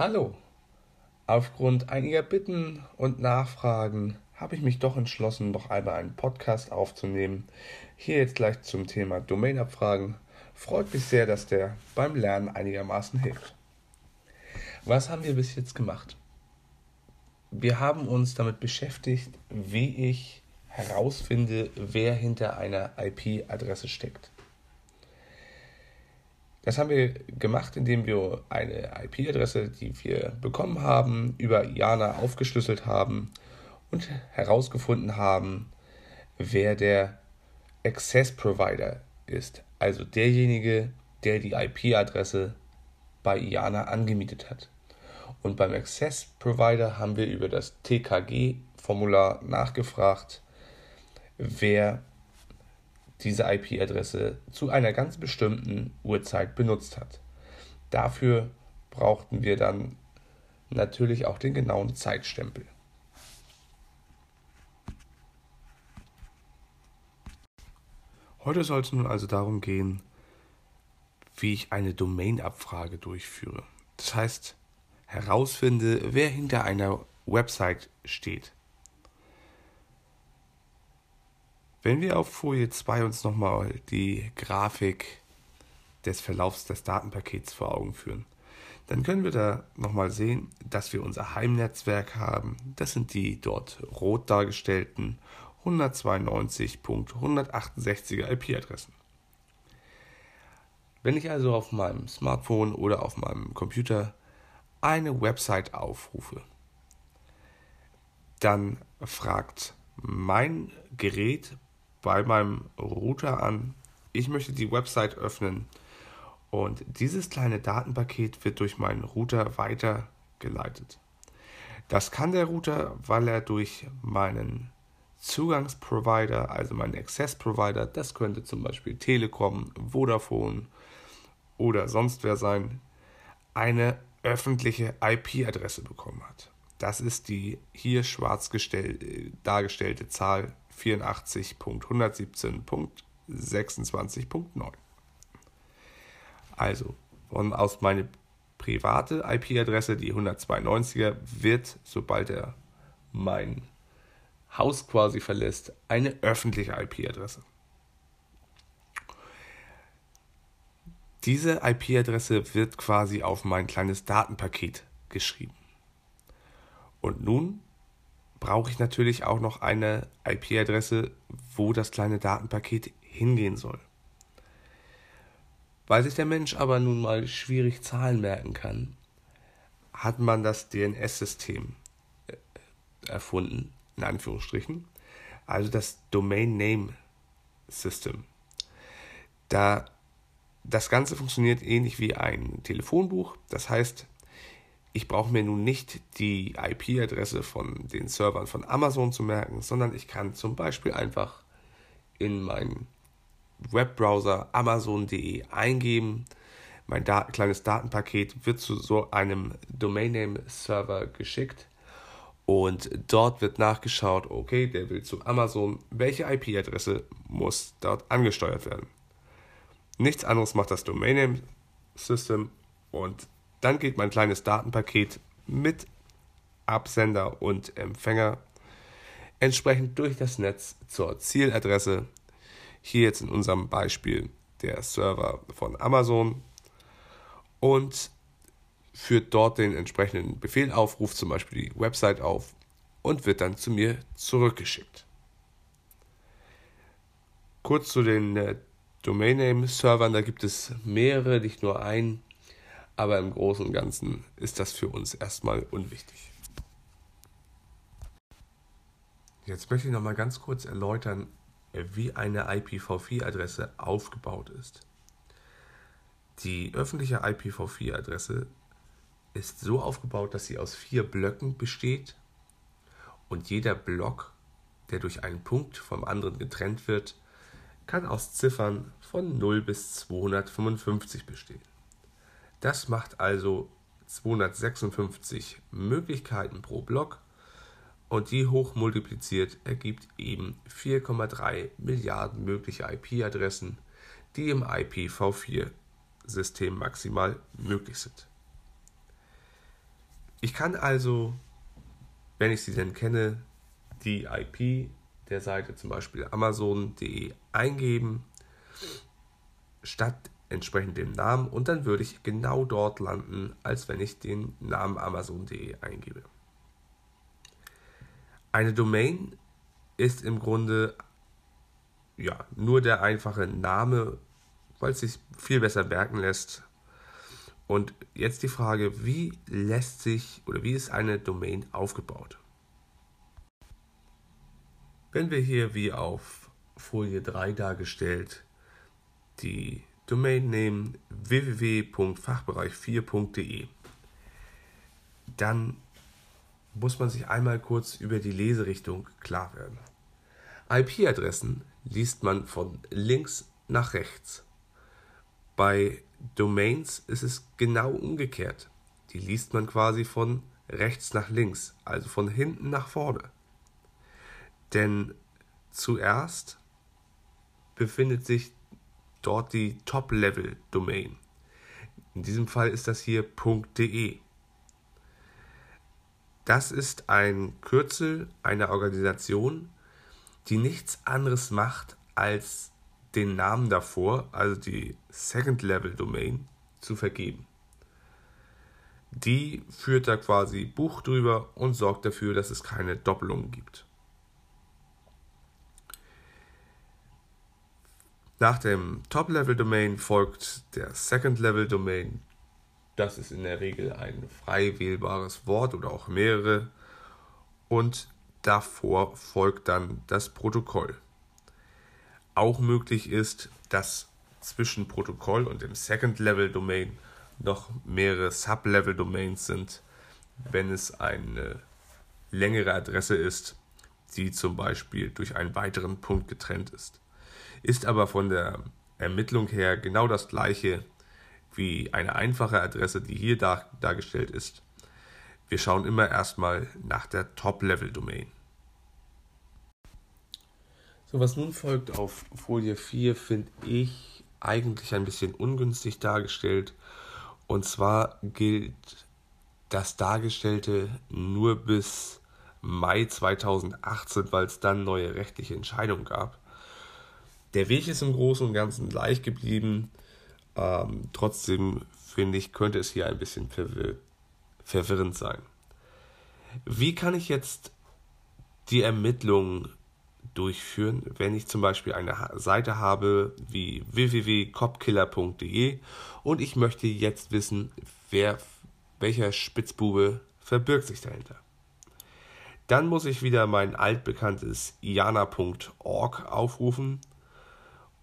Hallo. Aufgrund einiger Bitten und Nachfragen habe ich mich doch entschlossen, noch einmal einen Podcast aufzunehmen. Hier jetzt gleich zum Thema Domainabfragen. Freut mich sehr, dass der beim Lernen einigermaßen hilft. Was haben wir bis jetzt gemacht? Wir haben uns damit beschäftigt, wie ich herausfinde, wer hinter einer IP-Adresse steckt. Das haben wir gemacht, indem wir eine IP-Adresse, die wir bekommen haben, über IANA aufgeschlüsselt haben und herausgefunden haben, wer der Access Provider ist, also derjenige, der die IP-Adresse bei IANA angemietet hat. Und beim Access Provider haben wir über das TKG-Formular nachgefragt, wer diese IP-Adresse zu einer ganz bestimmten Uhrzeit benutzt hat. Dafür brauchten wir dann natürlich auch den genauen Zeitstempel. Heute soll es nun also darum gehen, wie ich eine Domain-Abfrage durchführe. Das heißt, herausfinde, wer hinter einer Website steht. Wenn wir auf Folie 2 uns nochmal die Grafik des Verlaufs des Datenpakets vor Augen führen, dann können wir da nochmal sehen, dass wir unser Heimnetzwerk haben. Das sind die dort rot dargestellten 192.168er IP-Adressen. Wenn ich also auf meinem Smartphone oder auf meinem Computer eine Website aufrufe, dann fragt mein Gerät bei meinem Router an, ich möchte die Website öffnen und dieses kleine Datenpaket wird durch meinen Router weitergeleitet. Das kann der Router, weil er durch meinen Zugangsprovider, also meinen Access Provider, das könnte zum Beispiel Telekom, Vodafone oder sonst wer sein, eine öffentliche IP-Adresse bekommen hat. Das ist die hier schwarz dargestellte Zahl 84.117.26.9. Also, von aus meine private IP-Adresse, die 192er, wird, sobald er mein Haus quasi verlässt, eine öffentliche IP-Adresse. Diese IP-Adresse wird quasi auf mein kleines Datenpaket geschrieben. Und nun brauche ich natürlich auch noch eine IP-Adresse, wo das kleine Datenpaket hingehen soll. Weil sich der Mensch aber nun mal schwierig Zahlen merken kann, hat man das DNS-System äh, erfunden, in Anführungsstrichen, also das Domain Name System. Da das Ganze funktioniert ähnlich wie ein Telefonbuch, das heißt, ich brauche mir nun nicht die IP-Adresse von den Servern von Amazon zu merken, sondern ich kann zum Beispiel einfach in meinen Webbrowser amazon.de eingeben. Mein Dat kleines Datenpaket wird zu so einem Domain Name Server geschickt und dort wird nachgeschaut, okay, der will zu Amazon, welche IP-Adresse muss dort angesteuert werden. Nichts anderes macht das Domain Name System und dann geht mein kleines Datenpaket mit Absender und Empfänger entsprechend durch das Netz zur Zieladresse. Hier jetzt in unserem Beispiel der Server von Amazon und führt dort den entsprechenden Befehlaufruf, zum Beispiel die Website auf und wird dann zu mir zurückgeschickt. Kurz zu den äh, Domain Name Servern, da gibt es mehrere, nicht nur einen aber im Großen und Ganzen ist das für uns erstmal unwichtig. Jetzt möchte ich noch mal ganz kurz erläutern, wie eine IPv4-Adresse aufgebaut ist. Die öffentliche IPv4-Adresse ist so aufgebaut, dass sie aus vier Blöcken besteht und jeder Block, der durch einen Punkt vom anderen getrennt wird, kann aus Ziffern von 0 bis 255 bestehen. Das macht also 256 Möglichkeiten pro Block und die hochmultipliziert ergibt eben 4,3 Milliarden mögliche IP-Adressen, die im IPv4-System maximal möglich sind. Ich kann also, wenn ich sie denn kenne, die IP der Seite zum Beispiel amazon.de eingeben, statt entsprechend dem Namen und dann würde ich genau dort landen, als wenn ich den Namen amazon.de eingebe. Eine Domain ist im Grunde ja, nur der einfache Name, weil es sich viel besser merken lässt. Und jetzt die Frage, wie lässt sich oder wie ist eine Domain aufgebaut? Wenn wir hier wie auf Folie 3 dargestellt die Domain nehmen www.fachbereich4.de, dann muss man sich einmal kurz über die Leserichtung klar werden. IP-Adressen liest man von links nach rechts. Bei Domains ist es genau umgekehrt. Die liest man quasi von rechts nach links, also von hinten nach vorne. Denn zuerst befindet sich dort die Top-Level-Domain. In diesem Fall ist das hier .de. Das ist ein Kürzel einer Organisation, die nichts anderes macht, als den Namen davor, also die Second Level Domain, zu vergeben. Die führt da quasi Buch drüber und sorgt dafür, dass es keine Doppelungen gibt. Nach dem Top-Level-Domain folgt der Second-Level-Domain. Das ist in der Regel ein frei wählbares Wort oder auch mehrere. Und davor folgt dann das Protokoll. Auch möglich ist, dass zwischen Protokoll und dem Second-Level-Domain noch mehrere Sub-Level-Domains sind, wenn es eine längere Adresse ist, die zum Beispiel durch einen weiteren Punkt getrennt ist ist aber von der Ermittlung her genau das gleiche wie eine einfache Adresse, die hier dar dargestellt ist. Wir schauen immer erstmal nach der Top-Level-Domain. So, was nun folgt auf Folie 4, finde ich eigentlich ein bisschen ungünstig dargestellt. Und zwar gilt das Dargestellte nur bis Mai 2018, weil es dann neue rechtliche Entscheidungen gab. Der Weg ist im Großen und Ganzen gleich geblieben. Ähm, trotzdem finde ich, könnte es hier ein bisschen verwir verwirrend sein. Wie kann ich jetzt die Ermittlungen durchführen, wenn ich zum Beispiel eine Seite habe wie www.copkiller.de und ich möchte jetzt wissen, wer, welcher Spitzbube verbirgt sich dahinter. Dann muss ich wieder mein altbekanntes iana.org aufrufen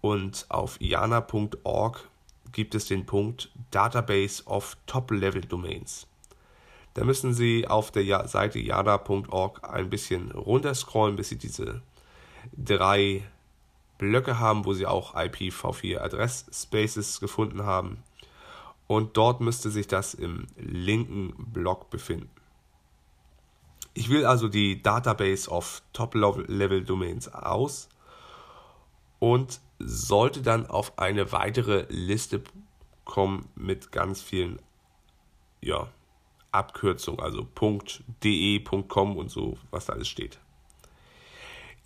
und auf iana.org gibt es den Punkt Database of Top-Level Domains. Da müssen Sie auf der Seite iana.org ein bisschen runterscrollen, bis Sie diese drei Blöcke haben, wo Sie auch IPv4 Adressspaces gefunden haben. Und dort müsste sich das im linken Block befinden. Ich will also die Database of Top-Level Domains aus und sollte dann auf eine weitere Liste kommen mit ganz vielen ja, Abkürzungen, also .de, .com und so, was da alles steht.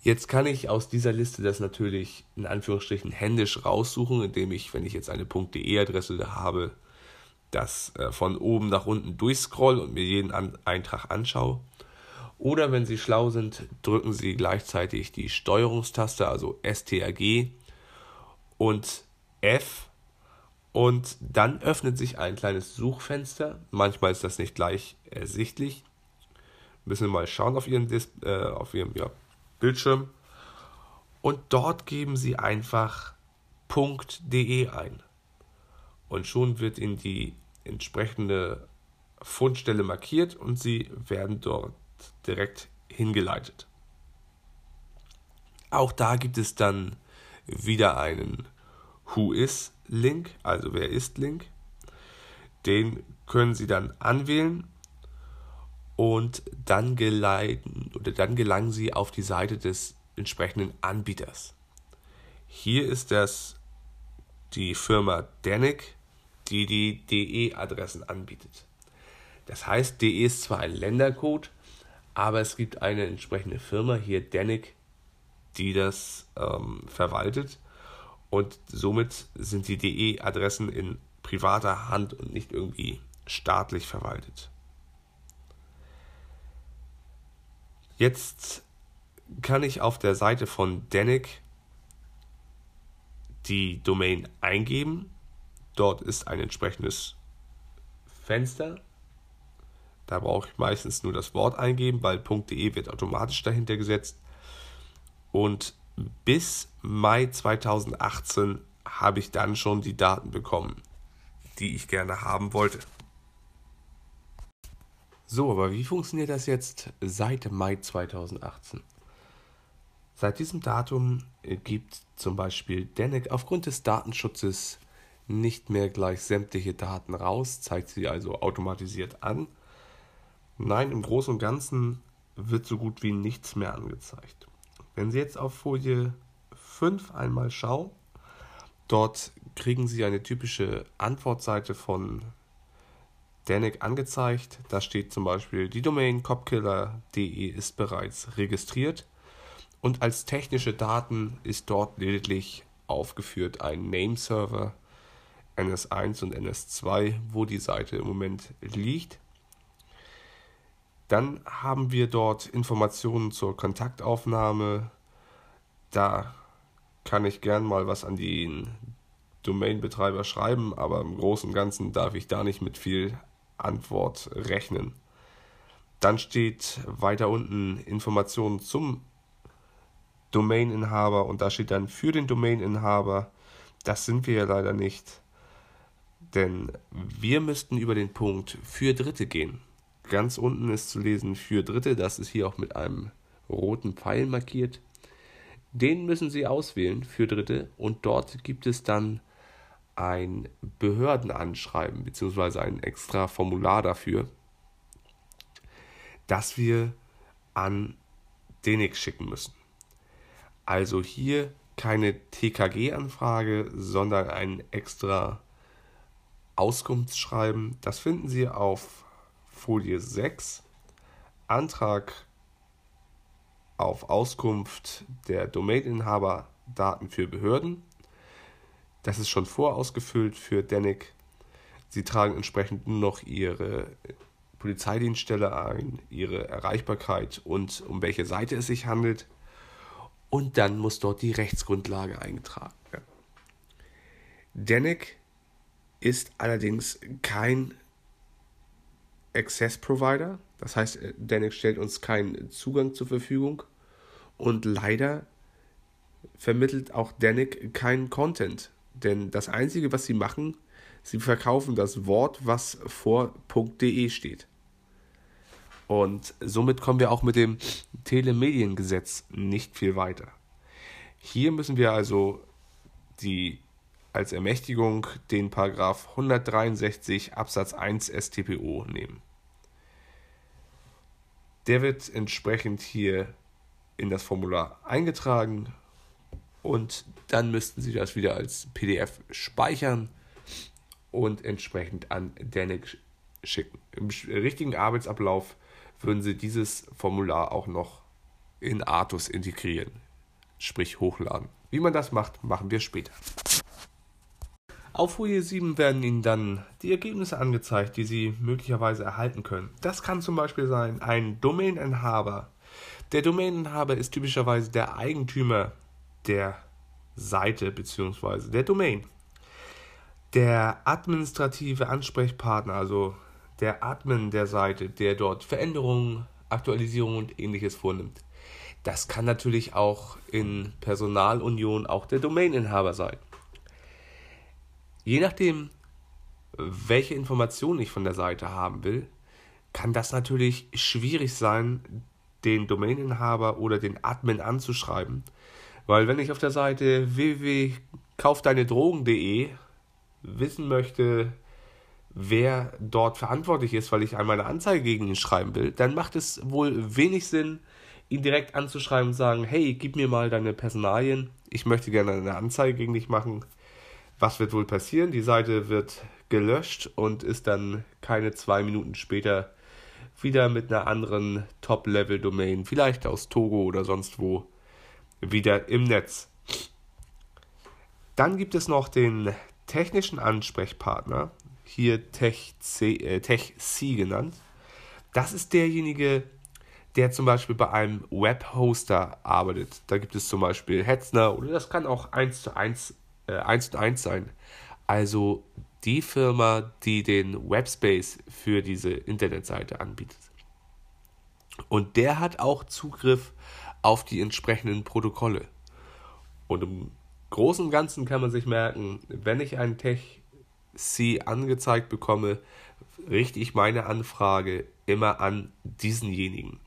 Jetzt kann ich aus dieser Liste das natürlich in Anführungsstrichen händisch raussuchen, indem ich, wenn ich jetzt eine .de-Adresse habe, das äh, von oben nach unten durchscroll und mir jeden Eintrag anschaue. Oder wenn Sie schlau sind, drücken Sie gleichzeitig die Steuerungstaste, also STRG, und F und dann öffnet sich ein kleines Suchfenster. Manchmal ist das nicht gleich ersichtlich. Müssen wir mal schauen auf Ihren, Dis äh, auf Ihrem ja, Bildschirm. Und dort geben Sie einfach .de ein. Und schon wird Ihnen die entsprechende Fundstelle markiert und Sie werden dort direkt hingeleitet. Auch da gibt es dann wieder einen Who is Link, also wer ist Link. Den können Sie dann anwählen und dann geleiten oder dann gelangen Sie auf die Seite des entsprechenden Anbieters. Hier ist das die Firma Danik, die die DE-Adressen anbietet. Das heißt, DE ist zwar ein Ländercode, aber es gibt eine entsprechende Firma, hier Danik, die das ähm, verwaltet. Und somit sind die DE-Adressen in privater Hand und nicht irgendwie staatlich verwaltet. Jetzt kann ich auf der Seite von Danik die Domain eingeben. Dort ist ein entsprechendes Fenster. Da brauche ich meistens nur das Wort eingeben, weil .de wird automatisch dahinter gesetzt. Und bis Mai 2018 habe ich dann schon die Daten bekommen, die ich gerne haben wollte. So, aber wie funktioniert das jetzt seit Mai 2018? Seit diesem Datum gibt zum Beispiel Danek aufgrund des Datenschutzes nicht mehr gleich sämtliche Daten raus, zeigt sie also automatisiert an. Nein, im Großen und Ganzen wird so gut wie nichts mehr angezeigt. Wenn Sie jetzt auf Folie 5 einmal schauen, dort kriegen Sie eine typische Antwortseite von Danik angezeigt. Da steht zum Beispiel, die Domain copkiller.de ist bereits registriert und als technische Daten ist dort lediglich aufgeführt ein Nameserver NS1 und NS2, wo die Seite im Moment liegt. Dann haben wir dort Informationen zur Kontaktaufnahme. Da kann ich gern mal was an den Domainbetreiber schreiben, aber im Großen und Ganzen darf ich da nicht mit viel Antwort rechnen. Dann steht weiter unten Informationen zum Domaininhaber und da steht dann für den Domaininhaber. Das sind wir ja leider nicht, denn wir müssten über den Punkt für Dritte gehen. Ganz unten ist zu lesen für Dritte, das ist hier auch mit einem roten Pfeil markiert. Den müssen Sie auswählen für Dritte und dort gibt es dann ein Behördenanschreiben bzw. ein extra Formular dafür, das wir an DENIC schicken müssen. Also hier keine TKG-Anfrage, sondern ein extra Auskunftsschreiben. Das finden Sie auf Folie 6. Antrag auf Auskunft der Domaininhaber Daten für Behörden. Das ist schon vorausgefüllt für Danik. Sie tragen entsprechend nur noch Ihre Polizeidienststelle ein, Ihre Erreichbarkeit und um welche Seite es sich handelt. Und dann muss dort die Rechtsgrundlage eingetragen werden. Danik ist allerdings kein Access Provider. Das heißt, Danik stellt uns keinen Zugang zur Verfügung. Und leider vermittelt auch Danik keinen Content. Denn das Einzige, was sie machen, sie verkaufen das Wort, was vor .de steht. Und somit kommen wir auch mit dem Telemediengesetz nicht viel weiter. Hier müssen wir also die als Ermächtigung den Paragraph 163 Absatz 1 StPO nehmen. Der wird entsprechend hier in das Formular eingetragen und dann müssten Sie das wieder als PDF speichern und entsprechend an Danik schicken. Im richtigen Arbeitsablauf würden Sie dieses Formular auch noch in Artus integrieren, sprich hochladen. Wie man das macht, machen wir später. Auf Folie 7 werden Ihnen dann die Ergebnisse angezeigt, die Sie möglicherweise erhalten können. Das kann zum Beispiel sein ein Domaininhaber. Der Domaininhaber ist typischerweise der Eigentümer der Seite bzw. der Domain. Der administrative Ansprechpartner, also der Admin der Seite, der dort Veränderungen, Aktualisierungen und ähnliches vornimmt. Das kann natürlich auch in Personalunion auch der Domaininhaber sein. Je nachdem, welche Informationen ich von der Seite haben will, kann das natürlich schwierig sein, den Domaininhaber oder den Admin anzuschreiben, weil wenn ich auf der Seite www.kaufdeinedrogen.de wissen möchte, wer dort verantwortlich ist, weil ich einmal eine Anzeige gegen ihn schreiben will, dann macht es wohl wenig Sinn, ihn direkt anzuschreiben und sagen, hey, gib mir mal deine Personalien, ich möchte gerne eine Anzeige gegen dich machen. Was wird wohl passieren? Die Seite wird gelöscht und ist dann keine zwei Minuten später wieder mit einer anderen Top-Level-Domain, vielleicht aus Togo oder sonst wo, wieder im Netz. Dann gibt es noch den technischen Ansprechpartner, hier TechC, äh, TechC genannt. Das ist derjenige, der zum Beispiel bei einem Webhoster arbeitet. Da gibt es zum Beispiel Hetzner oder das kann auch 1 zu 1, äh, 1 zu 1 sein. Also die Firma, die den Webspace für diese Internetseite anbietet. Und der hat auch Zugriff auf die entsprechenden Protokolle. Und im Großen und Ganzen kann man sich merken, wenn ich einen Tech-C angezeigt bekomme, richte ich meine Anfrage immer an diesenjenigen.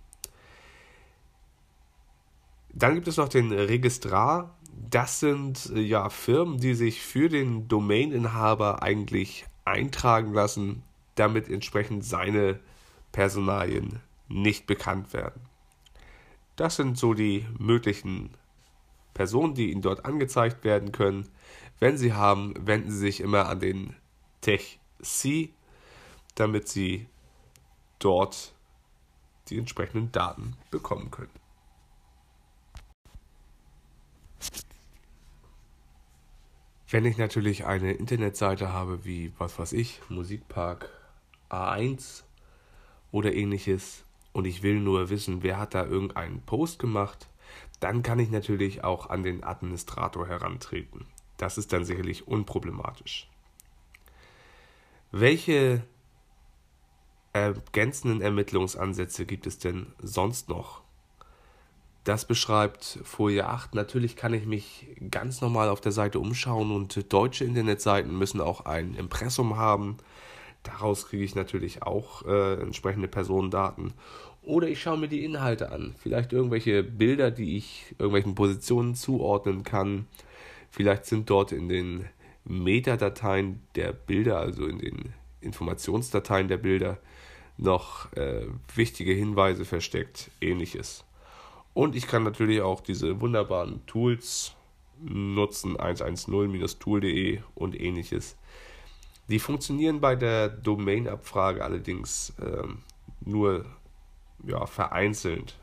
Dann gibt es noch den Registrar. Das sind äh, ja Firmen, die sich für den Domaininhaber eigentlich eintragen lassen, damit entsprechend seine Personalien nicht bekannt werden. Das sind so die möglichen Personen, die Ihnen dort angezeigt werden können. Wenn Sie haben, wenden Sie sich immer an den Tech-C, damit Sie dort die entsprechenden Daten bekommen können. Wenn ich natürlich eine Internetseite habe wie, was weiß ich, Musikpark A1 oder ähnliches und ich will nur wissen, wer hat da irgendeinen Post gemacht, dann kann ich natürlich auch an den Administrator herantreten. Das ist dann sicherlich unproblematisch. Welche ergänzenden Ermittlungsansätze gibt es denn sonst noch? Das beschreibt Folie 8. Natürlich kann ich mich ganz normal auf der Seite umschauen und deutsche Internetseiten müssen auch ein Impressum haben. Daraus kriege ich natürlich auch äh, entsprechende Personendaten. Oder ich schaue mir die Inhalte an. Vielleicht irgendwelche Bilder, die ich irgendwelchen Positionen zuordnen kann. Vielleicht sind dort in den Metadateien der Bilder, also in den Informationsdateien der Bilder, noch äh, wichtige Hinweise versteckt. Ähnliches. Und ich kann natürlich auch diese wunderbaren Tools nutzen, 110-tool.de und ähnliches. Die funktionieren bei der Domain-Abfrage allerdings äh, nur ja, vereinzelt,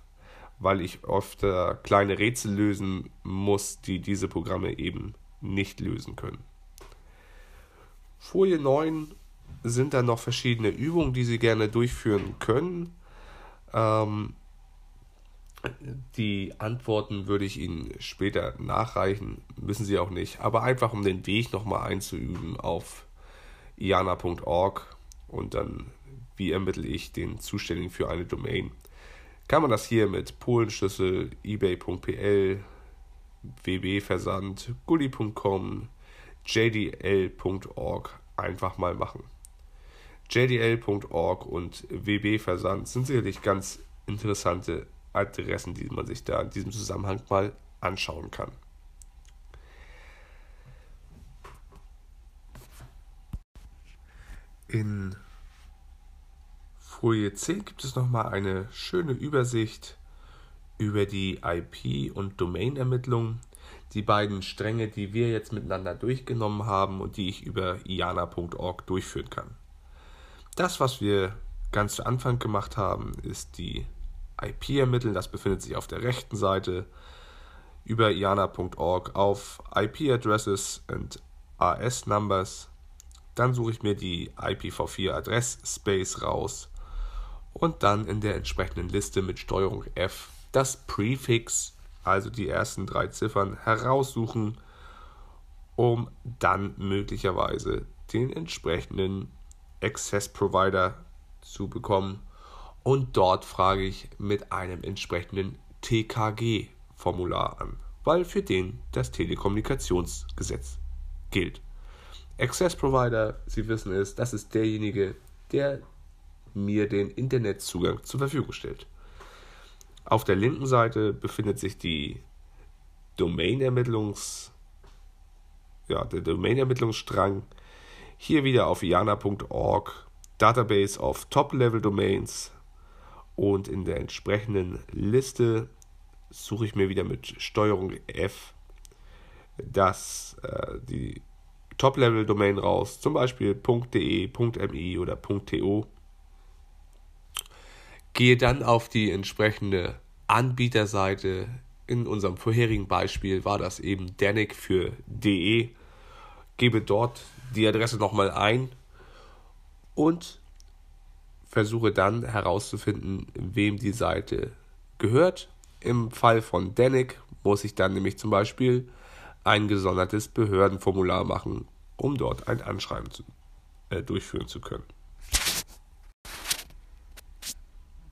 weil ich oft äh, kleine Rätsel lösen muss, die diese Programme eben nicht lösen können. Folie 9 sind dann noch verschiedene Übungen, die Sie gerne durchführen können. Ähm, die Antworten würde ich Ihnen später nachreichen, müssen Sie auch nicht, aber einfach um den Weg nochmal einzuüben auf iana.org und dann, wie ermittle ich den Zuständigen für eine Domain. Kann man das hier mit Polenschlüssel, ebay.pl, wb-Versand, gulli.com, jdl.org einfach mal machen. jdl.org und wb-Versand sind sicherlich ganz interessante Adressen, die man sich da in diesem Zusammenhang mal anschauen kann. In Folie 10 gibt es nochmal eine schöne Übersicht über die IP- und Domain-Ermittlung. Die beiden Stränge, die wir jetzt miteinander durchgenommen haben und die ich über iana.org durchführen kann. Das, was wir ganz zu Anfang gemacht haben, ist die IP ermitteln. Das befindet sich auf der rechten Seite über iana.org auf IP Addresses and AS Numbers. Dann suche ich mir die IPv4 Adress Space raus und dann in der entsprechenden Liste mit Steuerung F das Prefix, also die ersten drei Ziffern, heraussuchen, um dann möglicherweise den entsprechenden Access Provider zu bekommen und dort frage ich mit einem entsprechenden TKG-Formular an, weil für den das Telekommunikationsgesetz gilt. Access Provider, Sie wissen es, das ist derjenige, der mir den Internetzugang zur Verfügung stellt. Auf der linken Seite befindet sich die Domain-Ermittlungs, ja, der Domain-Ermittlungsstrang. Hier wieder auf iana.org, Database of Top-Level-Domains, und in der entsprechenden Liste suche ich mir wieder mit Steuerung F das, äh, die Top-Level-Domain raus, zum Beispiel .de, .mi oder .to. Gehe dann auf die entsprechende Anbieterseite. In unserem vorherigen Beispiel war das eben Danik für de. Gebe dort die Adresse nochmal ein und versuche dann herauszufinden, wem die Seite gehört. Im Fall von Danik muss ich dann nämlich zum Beispiel ein gesondertes Behördenformular machen, um dort ein Anschreiben zu, äh, durchführen zu können.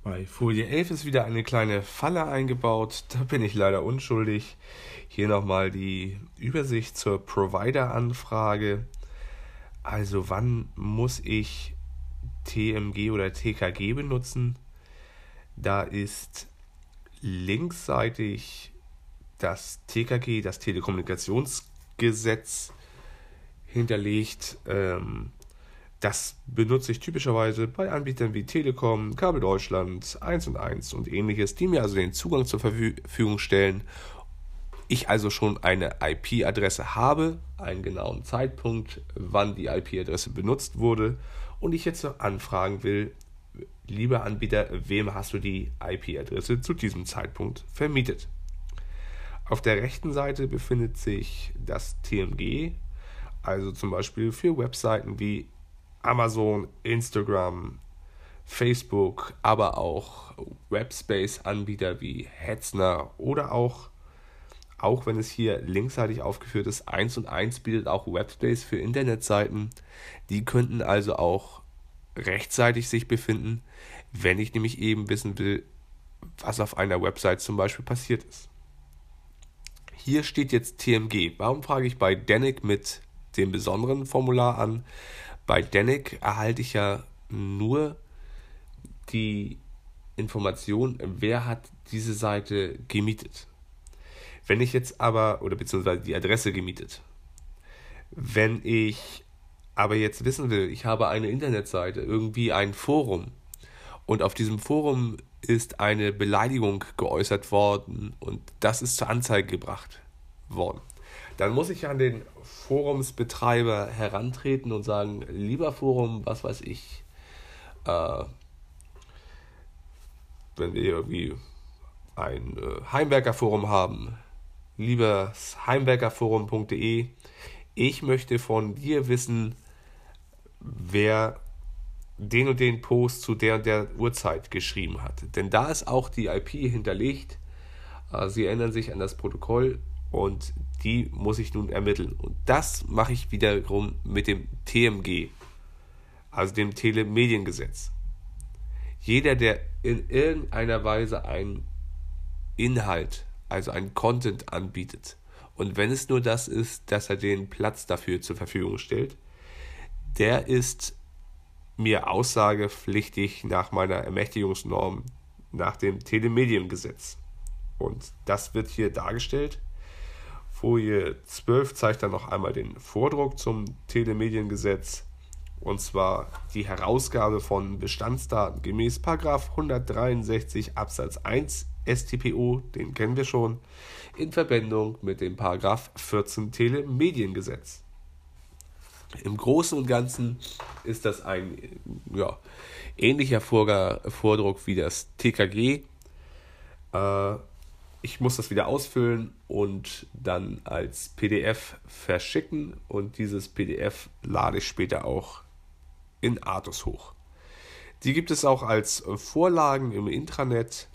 Bei Folie 11 ist wieder eine kleine Falle eingebaut. Da bin ich leider unschuldig. Hier nochmal die Übersicht zur Provider-Anfrage. Also wann muss ich TMG oder TKG benutzen? Da ist linksseitig das TKG, das Telekommunikationsgesetz, hinterlegt. Ähm, das benutze ich typischerweise bei Anbietern wie Telekom, Kabel Deutschland, 1 und 1 und ähnliches, die mir also den Zugang zur Verfügung stellen. Ich also schon eine IP-Adresse habe, einen genauen Zeitpunkt, wann die IP-Adresse benutzt wurde und ich jetzt anfragen will, lieber Anbieter, wem hast du die IP-Adresse zu diesem Zeitpunkt vermietet? Auf der rechten Seite befindet sich das TMG, also zum Beispiel für Webseiten wie Amazon, Instagram, Facebook, aber auch Webspace-Anbieter wie Hetzner oder auch, auch wenn es hier linksseitig aufgeführt ist, 1 und 1 bietet auch Webspace für Internetseiten. Die könnten also auch rechtzeitig sich befinden, wenn ich nämlich eben wissen will, was auf einer Website zum Beispiel passiert ist. Hier steht jetzt TMG. Warum frage ich bei Danik mit dem besonderen Formular an? Bei Danik erhalte ich ja nur die Information, wer hat diese Seite gemietet. Wenn ich jetzt aber, oder beziehungsweise die Adresse gemietet, wenn ich aber jetzt wissen will, ich habe eine Internetseite, irgendwie ein Forum und auf diesem Forum ist eine Beleidigung geäußert worden und das ist zur Anzeige gebracht worden. Dann muss ich an den Forumsbetreiber herantreten und sagen, lieber Forum, was weiß ich, äh, wenn wir irgendwie ein äh, Heimwerkerforum haben, liebes heimwerkerforum.de, ich möchte von dir wissen, wer den und den Post zu der und der Uhrzeit geschrieben hat. Denn da ist auch die IP hinterlegt. Äh, sie erinnern sich an das Protokoll und die muss ich nun ermitteln. Und das mache ich wiederum mit dem TMG, also dem Telemediengesetz. Jeder, der in irgendeiner Weise einen Inhalt, also einen Content anbietet, und wenn es nur das ist, dass er den Platz dafür zur Verfügung stellt, der ist mir aussagepflichtig nach meiner Ermächtigungsnorm, nach dem Telemediengesetz. Und das wird hier dargestellt. Folie 12 zeigt dann noch einmal den Vordruck zum Telemediengesetz. Und zwar die Herausgabe von Bestandsdaten gemäß 163 Absatz 1 StPO, den kennen wir schon, in Verbindung mit dem 14 Telemediengesetz. Im Großen und Ganzen ist das ein ja, ähnlicher Vordruck wie das TKG. Äh, ich muss das wieder ausfüllen und dann als PDF verschicken und dieses PDF lade ich später auch in Artus hoch. Die gibt es auch als Vorlagen im Intranet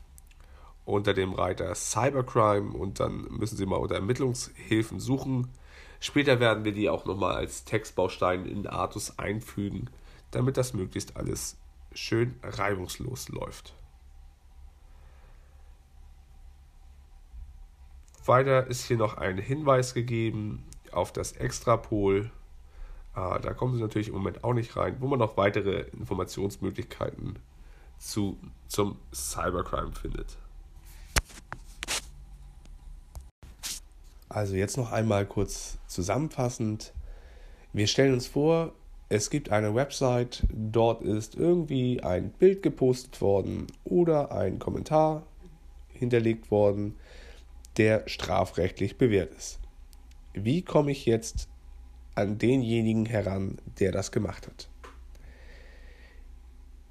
unter dem Reiter Cybercrime und dann müssen Sie mal unter Ermittlungshilfen suchen. Später werden wir die auch nochmal als Textbaustein in Artus einfügen, damit das möglichst alles schön reibungslos läuft. Weiter ist hier noch ein Hinweis gegeben auf das Extrapol. Ah, da kommen Sie natürlich im Moment auch nicht rein, wo man noch weitere Informationsmöglichkeiten zu, zum Cybercrime findet. Also jetzt noch einmal kurz zusammenfassend. Wir stellen uns vor, es gibt eine Website, dort ist irgendwie ein Bild gepostet worden oder ein Kommentar hinterlegt worden, der strafrechtlich bewährt ist. Wie komme ich jetzt an denjenigen heran, der das gemacht hat.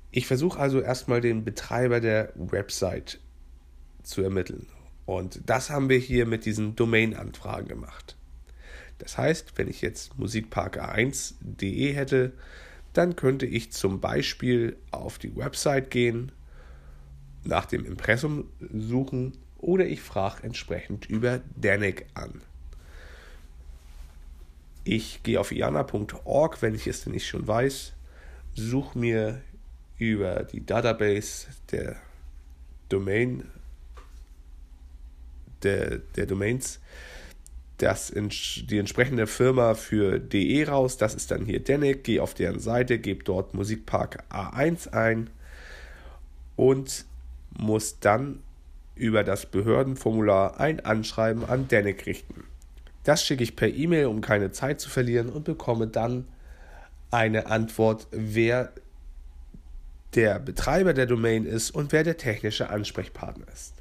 Ich versuche also erstmal den Betreiber der Website zu ermitteln. Und das haben wir hier mit diesen Domain-Anfragen gemacht. Das heißt, wenn ich jetzt musikpark1.de hätte, dann könnte ich zum Beispiel auf die Website gehen, nach dem Impressum suchen oder ich frage entsprechend über Danik an. Ich gehe auf iana.org, wenn ich es nicht schon weiß, suche mir über die Database der Domain der, der Domains das, die entsprechende Firma für DE raus. Das ist dann hier Danik. Gehe auf deren Seite, gebe dort Musikpark A1 ein und muss dann über das Behördenformular ein Anschreiben an Danik richten. Das schicke ich per E-Mail, um keine Zeit zu verlieren und bekomme dann eine Antwort, wer der Betreiber der Domain ist und wer der technische Ansprechpartner ist.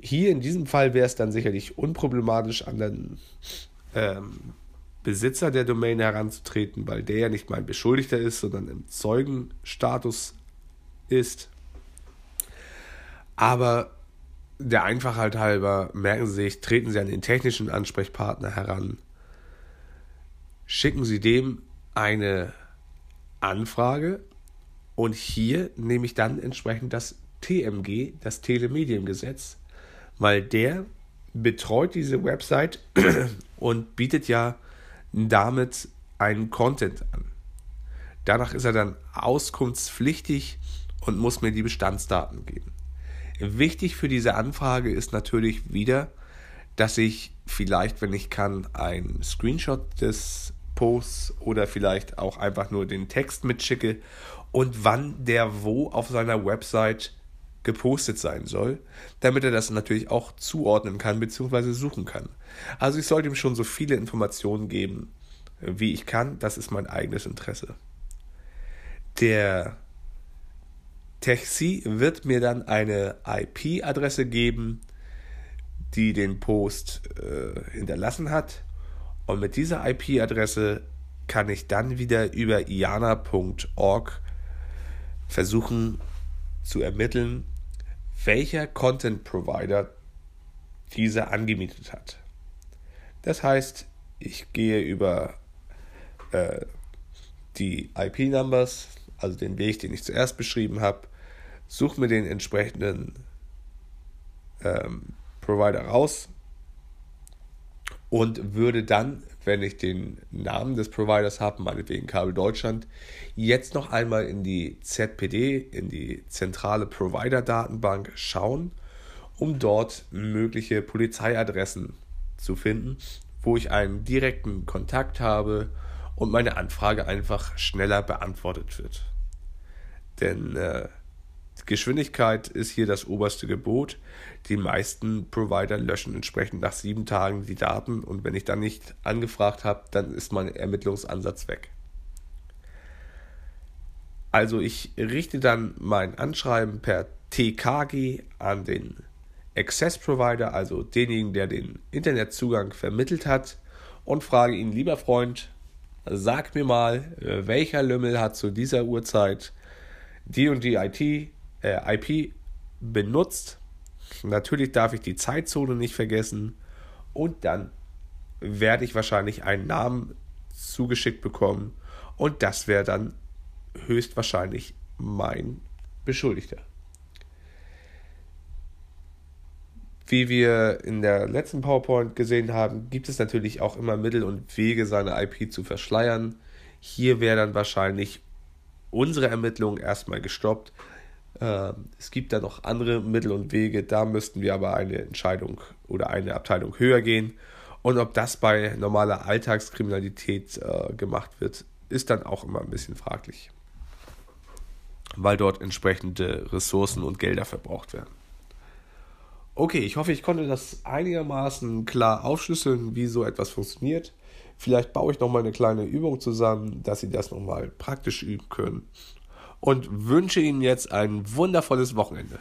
Hier in diesem Fall wäre es dann sicherlich unproblematisch, an den ähm, Besitzer der Domain heranzutreten, weil der ja nicht mein Beschuldigter ist, sondern im Zeugenstatus ist. Aber der Einfachheit halber, merken Sie sich, treten Sie an den technischen Ansprechpartner heran, schicken Sie dem eine Anfrage und hier nehme ich dann entsprechend das TMG, das Telemediengesetz, weil der betreut diese Website und bietet ja damit einen Content an. Danach ist er dann auskunftspflichtig und muss mir die Bestandsdaten geben. Wichtig für diese Anfrage ist natürlich wieder, dass ich vielleicht, wenn ich kann, einen Screenshot des Posts oder vielleicht auch einfach nur den Text mitschicke und wann der wo auf seiner Website gepostet sein soll, damit er das natürlich auch zuordnen kann bzw. suchen kann. Also ich sollte ihm schon so viele Informationen geben, wie ich kann. Das ist mein eigenes Interesse. Der Techsy wird mir dann eine IP-Adresse geben, die den Post äh, hinterlassen hat. Und mit dieser IP-Adresse kann ich dann wieder über iana.org versuchen zu ermitteln, welcher Content Provider diese angemietet hat. Das heißt, ich gehe über äh, die IP-Numbers, also den Weg, den ich zuerst beschrieben habe, suche mir den entsprechenden ähm, Provider raus und würde dann, wenn ich den Namen des Providers habe, meinetwegen Kabel Deutschland, jetzt noch einmal in die ZPD, in die zentrale Provider-Datenbank schauen, um dort mögliche Polizeiadressen zu finden, wo ich einen direkten Kontakt habe und meine Anfrage einfach schneller beantwortet wird. Denn äh, Geschwindigkeit ist hier das oberste Gebot. Die meisten Provider löschen entsprechend nach sieben Tagen die Daten und wenn ich dann nicht angefragt habe, dann ist mein Ermittlungsansatz weg. Also ich richte dann mein Anschreiben per TKG an den Access Provider, also denjenigen, der den Internetzugang vermittelt hat, und frage ihn, lieber Freund, sag mir mal, welcher Lümmel hat zu dieser Uhrzeit die und die IT äh, IP benutzt. Natürlich darf ich die Zeitzone nicht vergessen. Und dann werde ich wahrscheinlich einen Namen zugeschickt bekommen. Und das wäre dann höchstwahrscheinlich mein Beschuldigter. Wie wir in der letzten PowerPoint gesehen haben, gibt es natürlich auch immer Mittel und Wege, seine IP zu verschleiern. Hier wäre dann wahrscheinlich unsere Ermittlung erstmal gestoppt, es gibt da noch andere Mittel und Wege, da müssten wir aber eine Entscheidung oder eine Abteilung höher gehen. Und ob das bei normaler Alltagskriminalität äh, gemacht wird, ist dann auch immer ein bisschen fraglich, weil dort entsprechende Ressourcen und Gelder verbraucht werden. Okay, ich hoffe, ich konnte das einigermaßen klar aufschlüsseln, wie so etwas funktioniert. Vielleicht baue ich noch mal eine kleine Übung zusammen, dass Sie das noch mal praktisch üben können und wünsche Ihnen jetzt ein wundervolles Wochenende.